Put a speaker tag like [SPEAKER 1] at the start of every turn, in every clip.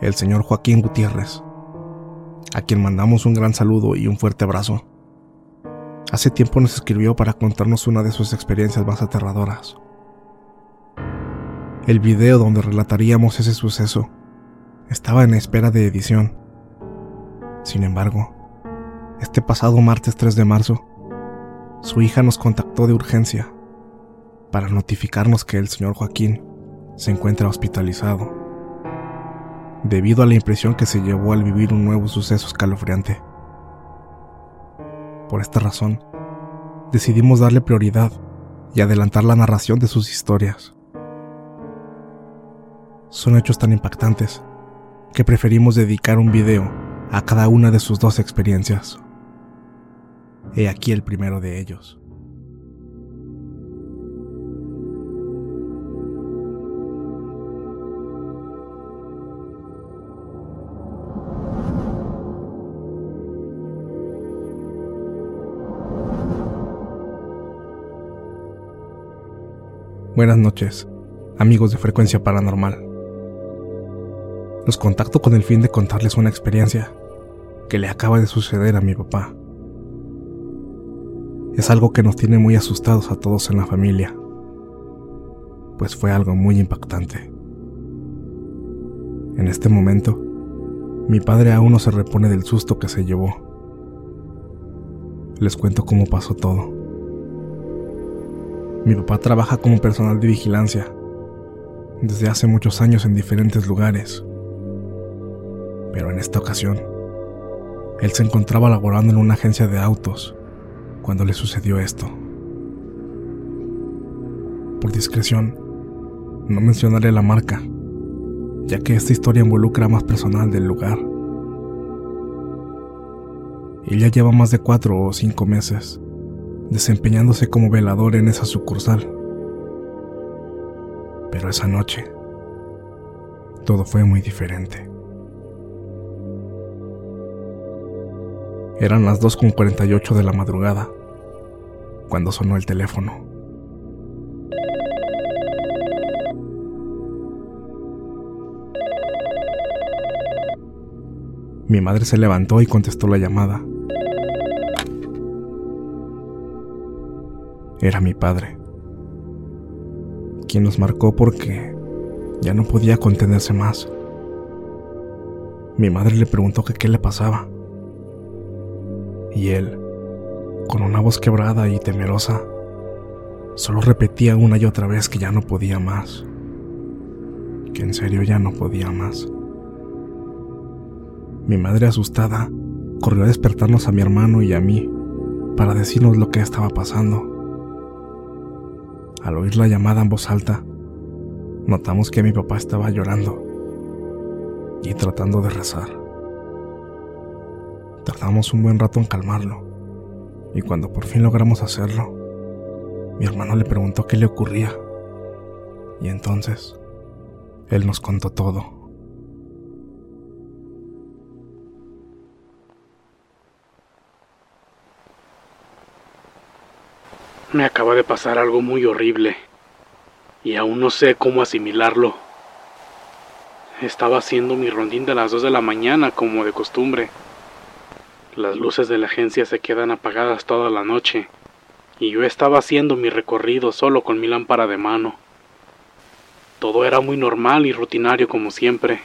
[SPEAKER 1] el señor Joaquín Gutiérrez, a quien mandamos un gran saludo y un fuerte abrazo. Hace tiempo nos escribió para contarnos una de sus experiencias más aterradoras. El video donde relataríamos ese suceso estaba en espera de edición. Sin embargo, este pasado martes 3 de marzo, su hija nos contactó de urgencia para notificarnos que el señor Joaquín se encuentra hospitalizado debido a la impresión que se llevó al vivir un nuevo suceso escalofriante. Por esta razón, decidimos darle prioridad y adelantar la narración de sus historias. Son hechos tan impactantes que preferimos dedicar un video a cada una de sus dos experiencias. He aquí el primero de ellos. Buenas noches, amigos de Frecuencia Paranormal. Los contacto con el fin de contarles una experiencia que le acaba de suceder a mi papá. Es algo que nos tiene muy asustados a todos en la familia, pues fue algo muy impactante. En este momento, mi padre aún no se repone del susto que se llevó. Les cuento cómo pasó todo. Mi papá trabaja como personal de vigilancia desde hace muchos años en diferentes lugares. Pero en esta ocasión, él se encontraba laborando en una agencia de autos cuando le sucedió esto. Por discreción, no mencionaré la marca, ya que esta historia involucra más personal del lugar. Él ya lleva más de cuatro o cinco meses desempeñándose como velador en esa sucursal. Pero esa noche, todo fue muy diferente. Eran las 2.48 de la madrugada, cuando sonó el teléfono. Mi madre se levantó y contestó la llamada. Era mi padre, quien nos marcó porque ya no podía contenerse más. Mi madre le preguntó que qué le pasaba. Y él, con una voz quebrada y temerosa, solo repetía una y otra vez que ya no podía más. Que en serio ya no podía más. Mi madre asustada corrió a despertarnos a mi hermano y a mí para decirnos lo que estaba pasando. Al oír la llamada en voz alta, notamos que mi papá estaba llorando y tratando de rezar. Tardamos un buen rato en calmarlo y cuando por fin logramos hacerlo, mi hermano le preguntó qué le ocurría y entonces él nos contó todo.
[SPEAKER 2] Me acaba de pasar algo muy horrible y aún no sé cómo asimilarlo. Estaba haciendo mi rondín de las 2 de la mañana como de costumbre. Las luces de la agencia se quedan apagadas toda la noche y yo estaba haciendo mi recorrido solo con mi lámpara de mano. Todo era muy normal y rutinario como siempre.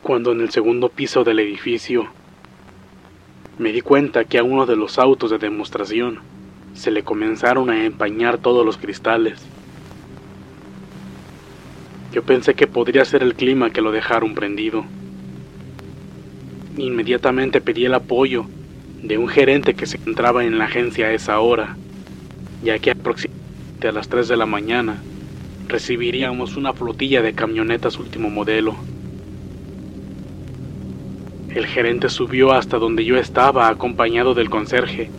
[SPEAKER 2] Cuando en el segundo piso del edificio me di cuenta que a uno de los autos de demostración se le comenzaron a empañar todos los cristales. Yo pensé que podría ser el clima que lo dejaron prendido. Inmediatamente pedí el apoyo de un gerente que se encontraba en la agencia a esa hora, ya que aproximadamente a las 3 de la mañana recibiríamos una flotilla de camionetas último modelo. El gerente subió hasta donde yo estaba acompañado del conserje,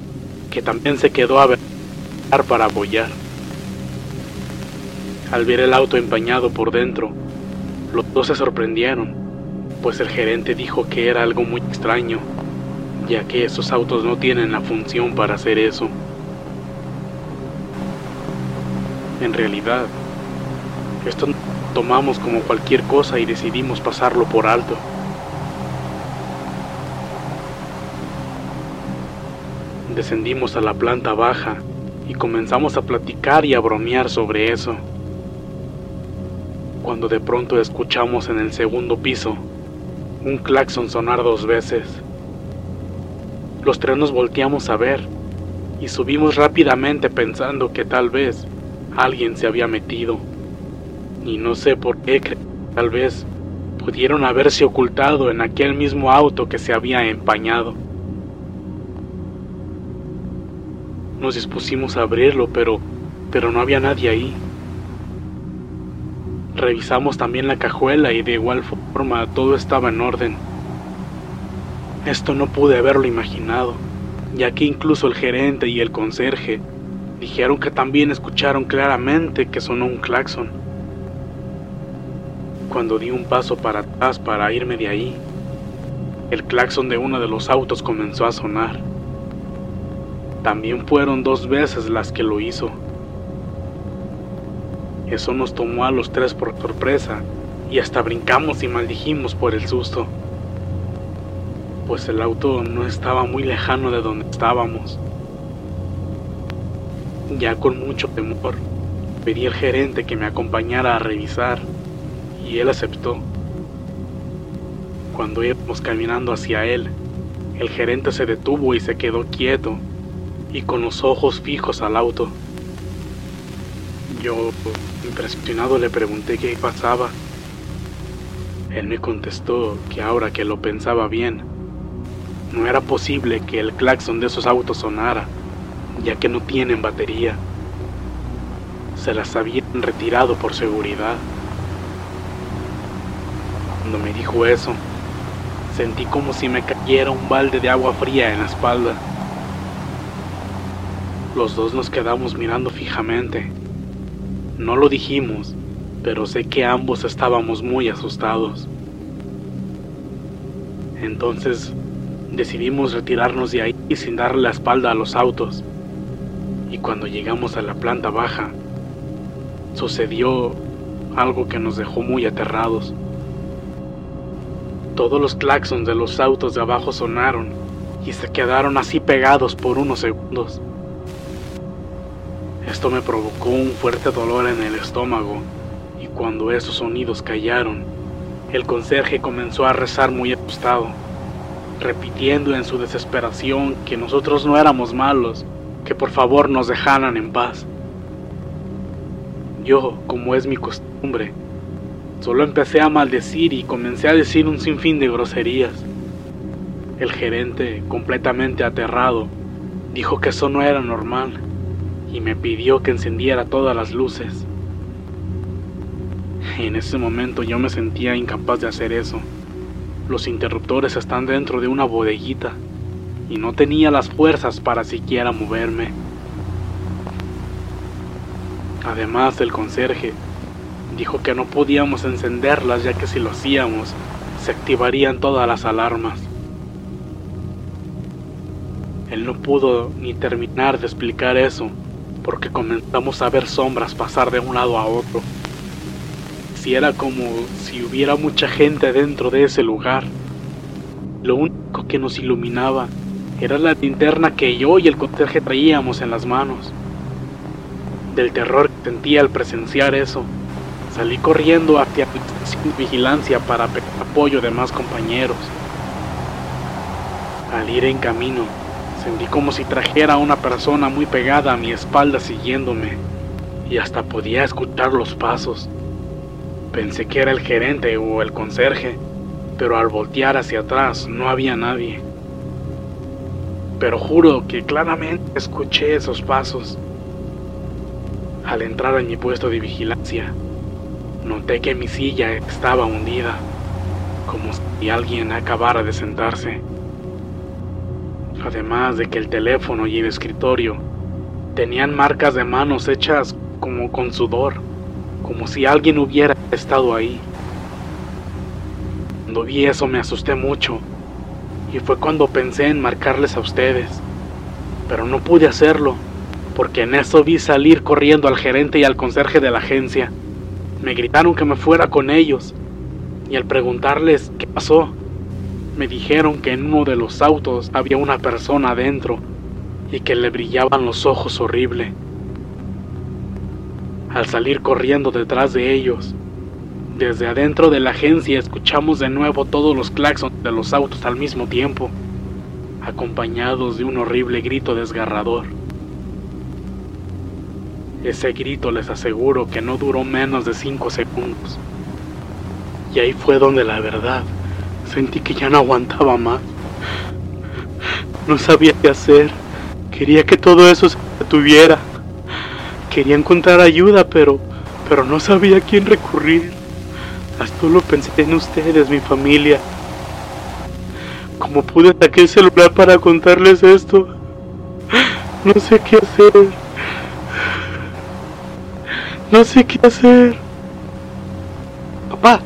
[SPEAKER 2] que también se quedó a ver para apoyar. Al ver el auto empañado por dentro, los dos se sorprendieron, pues el gerente dijo que era algo muy extraño, ya que esos autos no tienen la función para hacer eso. En realidad, esto tomamos como cualquier cosa y decidimos pasarlo por alto. Descendimos a la planta baja y comenzamos a platicar y a bromear sobre eso. Cuando de pronto escuchamos en el segundo piso un claxon sonar dos veces. Los tres nos volteamos a ver y subimos rápidamente pensando que tal vez alguien se había metido. Y no sé por qué, tal vez pudieron haberse ocultado en aquel mismo auto que se había empañado. Nos dispusimos a abrirlo, pero, pero no había nadie ahí. Revisamos también la cajuela y de igual forma todo estaba en orden. Esto no pude haberlo imaginado, ya que incluso el gerente y el conserje dijeron que también escucharon claramente que sonó un claxon. Cuando di un paso para atrás para irme de ahí, el claxon de uno de los autos comenzó a sonar. También fueron dos veces las que lo hizo. Eso nos tomó a los tres por sorpresa y hasta brincamos y maldijimos por el susto, pues el auto no estaba muy lejano de donde estábamos. Ya con mucho temor, pedí al gerente que me acompañara a revisar y él aceptó. Cuando íbamos caminando hacia él, el gerente se detuvo y se quedó quieto y con los ojos fijos al auto. Yo, impresionado, le pregunté qué pasaba. Él me contestó que ahora que lo pensaba bien, no era posible que el claxon de esos autos sonara, ya que no tienen batería. Se las habían retirado por seguridad. Cuando me dijo eso, sentí como si me cayera un balde de agua fría en la espalda. Los dos nos quedamos mirando fijamente. No lo dijimos, pero sé que ambos estábamos muy asustados. Entonces decidimos retirarnos de ahí sin darle la espalda a los autos. Y cuando llegamos a la planta baja, sucedió algo que nos dejó muy aterrados. Todos los claxons de los autos de abajo sonaron y se quedaron así pegados por unos segundos. Esto me provocó un fuerte dolor en el estómago y cuando esos sonidos callaron, el conserje comenzó a rezar muy asustado, repitiendo en su desesperación que nosotros no éramos malos, que por favor nos dejaran en paz. Yo, como es mi costumbre, solo empecé a maldecir y comencé a decir un sinfín de groserías. El gerente, completamente aterrado, dijo que eso no era normal y me pidió que encendiera todas las luces. En ese momento yo me sentía incapaz de hacer eso. Los interruptores están dentro de una bodeguita y no tenía las fuerzas para siquiera moverme. Además, el conserje dijo que no podíamos encenderlas ya que si lo hacíamos, se activarían todas las alarmas. Él no pudo ni terminar de explicar eso porque comenzamos a ver sombras pasar de un lado a otro. Si era como si hubiera mucha gente dentro de ese lugar. Lo único que nos iluminaba era la linterna que yo y el conserje traíamos en las manos. Del terror que sentía al presenciar eso, salí corriendo hacia la vigilancia para apoyo de más compañeros. Al ir en camino, Sentí como si trajera a una persona muy pegada a mi espalda siguiéndome y hasta podía escuchar los pasos. Pensé que era el gerente o el conserje, pero al voltear hacia atrás no había nadie. Pero juro que claramente escuché esos pasos. Al entrar en mi puesto de vigilancia, noté que mi silla estaba hundida, como si alguien acabara de sentarse. Además de que el teléfono y el escritorio tenían marcas de manos hechas como con sudor, como si alguien hubiera estado ahí. Cuando vi eso me asusté mucho y fue cuando pensé en marcarles a ustedes, pero no pude hacerlo porque en eso vi salir corriendo al gerente y al conserje de la agencia. Me gritaron que me fuera con ellos y al preguntarles qué pasó, me dijeron que en uno de los autos había una persona adentro y que le brillaban los ojos horrible. Al salir corriendo detrás de ellos, desde adentro de la agencia escuchamos de nuevo todos los claxons de los autos al mismo tiempo, acompañados de un horrible grito desgarrador. Ese grito les aseguro que no duró menos de cinco segundos. Y ahí fue donde la verdad sentí que ya no aguantaba más. No sabía qué hacer. Quería que todo eso se detuviera. Quería encontrar ayuda, pero, pero no sabía a quién recurrir. Hasta solo pensé en ustedes, mi familia. Como pude saqué el celular para contarles esto. No sé qué hacer. No sé qué hacer.
[SPEAKER 3] Papá,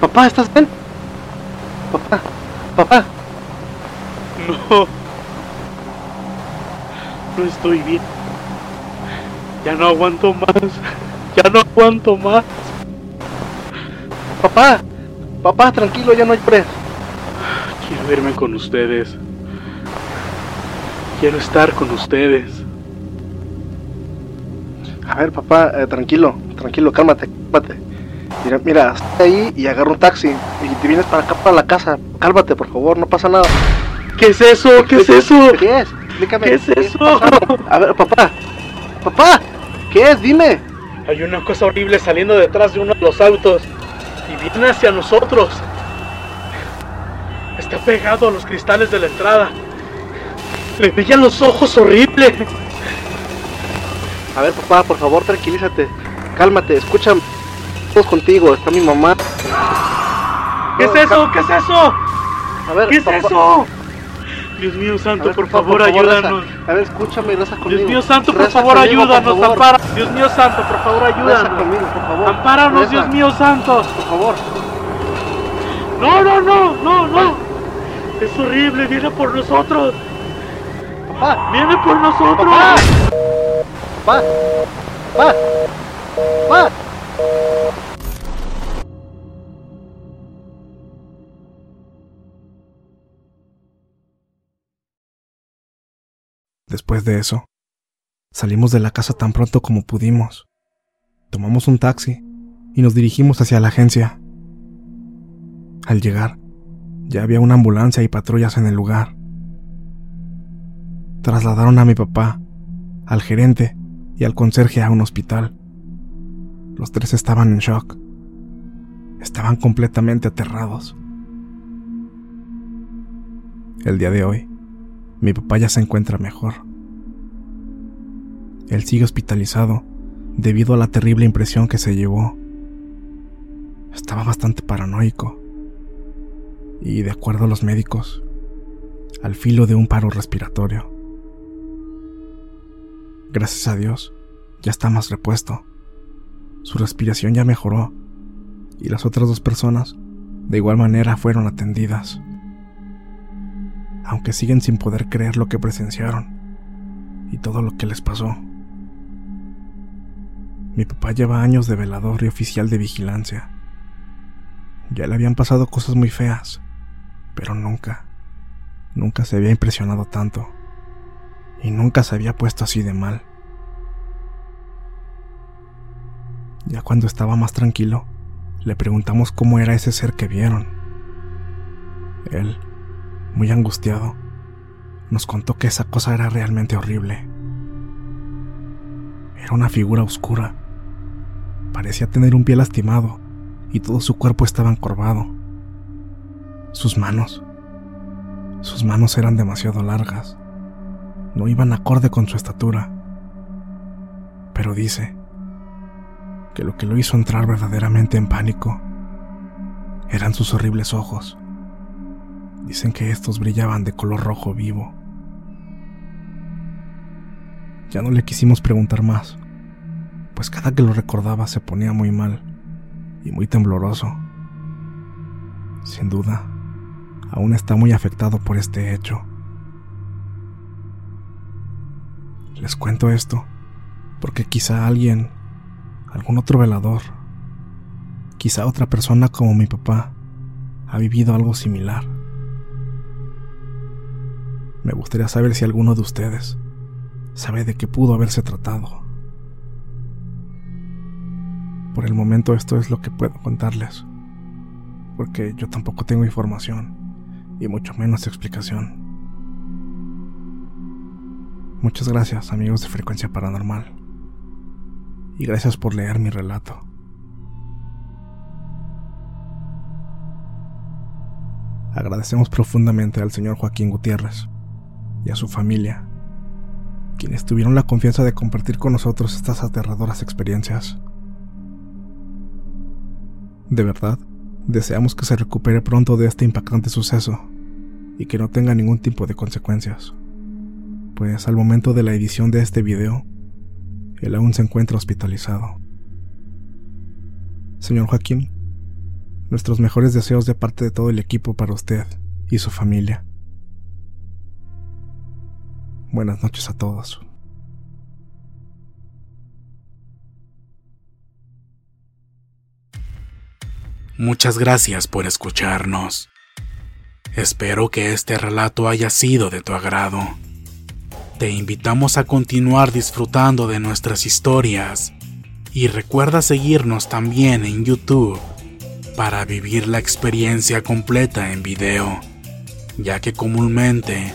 [SPEAKER 3] papá, ¿estás bien? Papá, papá.
[SPEAKER 2] No. No estoy bien. Ya no aguanto más. Ya no aguanto más.
[SPEAKER 3] Papá, papá, tranquilo, ya no llores.
[SPEAKER 2] Quiero irme con ustedes. Quiero estar con ustedes.
[SPEAKER 3] A ver, papá, eh, tranquilo, tranquilo, cálmate, cálmate. Mira, mira, estoy ahí y agarro un taxi y te vienes para acá, para la casa. Cálmate, por favor, no pasa nada.
[SPEAKER 2] ¿Qué es eso? ¿Qué es eso?
[SPEAKER 3] ¿Qué es? Explícame.
[SPEAKER 2] ¿Qué es eso?
[SPEAKER 3] pasando? A ver, papá, papá, ¿qué es? Dime.
[SPEAKER 2] Hay una cosa horrible saliendo detrás de uno de los autos y viene hacia nosotros. Está pegado a los cristales de la entrada. Le veían los ojos horrible.
[SPEAKER 3] A ver, papá, por favor, tranquilízate. Cálmate, escúchame. Contigo, está mi mamá.
[SPEAKER 2] ¿Qué es eso? ¿Qué es eso?
[SPEAKER 3] A ver,
[SPEAKER 2] ¿Qué es
[SPEAKER 3] papá-
[SPEAKER 2] eso? Dios mío santo,
[SPEAKER 3] ver,
[SPEAKER 2] por favor,
[SPEAKER 3] reza.
[SPEAKER 2] ayúdanos.
[SPEAKER 3] A ver, escúchame reza conmigo.
[SPEAKER 2] Dios mío santo, por
[SPEAKER 3] Reza
[SPEAKER 2] favor,
[SPEAKER 3] conmigo, por
[SPEAKER 2] ayúdanos,
[SPEAKER 3] favor.
[SPEAKER 2] ampara. Dios mío santo, por favor,
[SPEAKER 3] Reza
[SPEAKER 2] ayúdanos.
[SPEAKER 3] conmigo, por favor.
[SPEAKER 2] Ampáranos,
[SPEAKER 3] Reza,
[SPEAKER 2] Dios mío santo.
[SPEAKER 3] Por favor.
[SPEAKER 2] No, no, no, no, no. Es horrible, viene por nosotros.
[SPEAKER 3] Papá,
[SPEAKER 2] Viene por nosotros.
[SPEAKER 3] papá. Papá. Papá. Papá.
[SPEAKER 1] Después de eso, salimos de la casa tan pronto como pudimos. Tomamos un taxi y nos dirigimos hacia la agencia. Al llegar, ya había una ambulancia y patrullas en el lugar. Trasladaron a mi papá, al gerente y al conserje a un hospital. Los tres estaban en shock. Estaban completamente aterrados. El día de hoy, mi papá ya se encuentra mejor. Él sigue hospitalizado debido a la terrible impresión que se llevó. Estaba bastante paranoico. Y de acuerdo a los médicos, al filo de un paro respiratorio. Gracias a Dios, ya está más repuesto. Su respiración ya mejoró y las otras dos personas de igual manera fueron atendidas aunque siguen sin poder creer lo que presenciaron y todo lo que les pasó. Mi papá lleva años de velador y oficial de vigilancia. Ya le habían pasado cosas muy feas, pero nunca, nunca se había impresionado tanto y nunca se había puesto así de mal. Ya cuando estaba más tranquilo, le preguntamos cómo era ese ser que vieron. Él, muy angustiado, nos contó que esa cosa era realmente horrible. Era una figura oscura. Parecía tener un pie lastimado y todo su cuerpo estaba encorvado. Sus manos, sus manos eran demasiado largas. No iban acorde con su estatura. pero dice que lo que lo hizo entrar verdaderamente en pánico eran sus horribles ojos. Dicen que estos brillaban de color rojo vivo. Ya no le quisimos preguntar más, pues cada que lo recordaba se ponía muy mal y muy tembloroso. Sin duda, aún está muy afectado por este hecho. Les cuento esto porque quizá alguien, algún otro velador, quizá otra persona como mi papá, ha vivido algo similar. Me gustaría saber si alguno de ustedes sabe de qué pudo haberse tratado. Por el momento esto es lo que puedo contarles, porque yo tampoco tengo información y mucho menos explicación. Muchas gracias amigos de Frecuencia Paranormal y gracias por leer mi relato. Agradecemos profundamente al señor Joaquín Gutiérrez y a su familia, quienes tuvieron la confianza de compartir con nosotros estas aterradoras experiencias. De verdad, deseamos que se recupere pronto de este impactante suceso y que no tenga ningún tipo de consecuencias, pues al momento de la edición de este video, él aún se encuentra hospitalizado. Señor Joaquín, nuestros mejores deseos de parte de todo el equipo para usted y su familia. Buenas noches a todos.
[SPEAKER 2] Muchas gracias por escucharnos. Espero que este relato haya sido de tu agrado. Te invitamos a continuar disfrutando de nuestras historias y recuerda seguirnos también en YouTube para vivir la experiencia completa en video, ya que comúnmente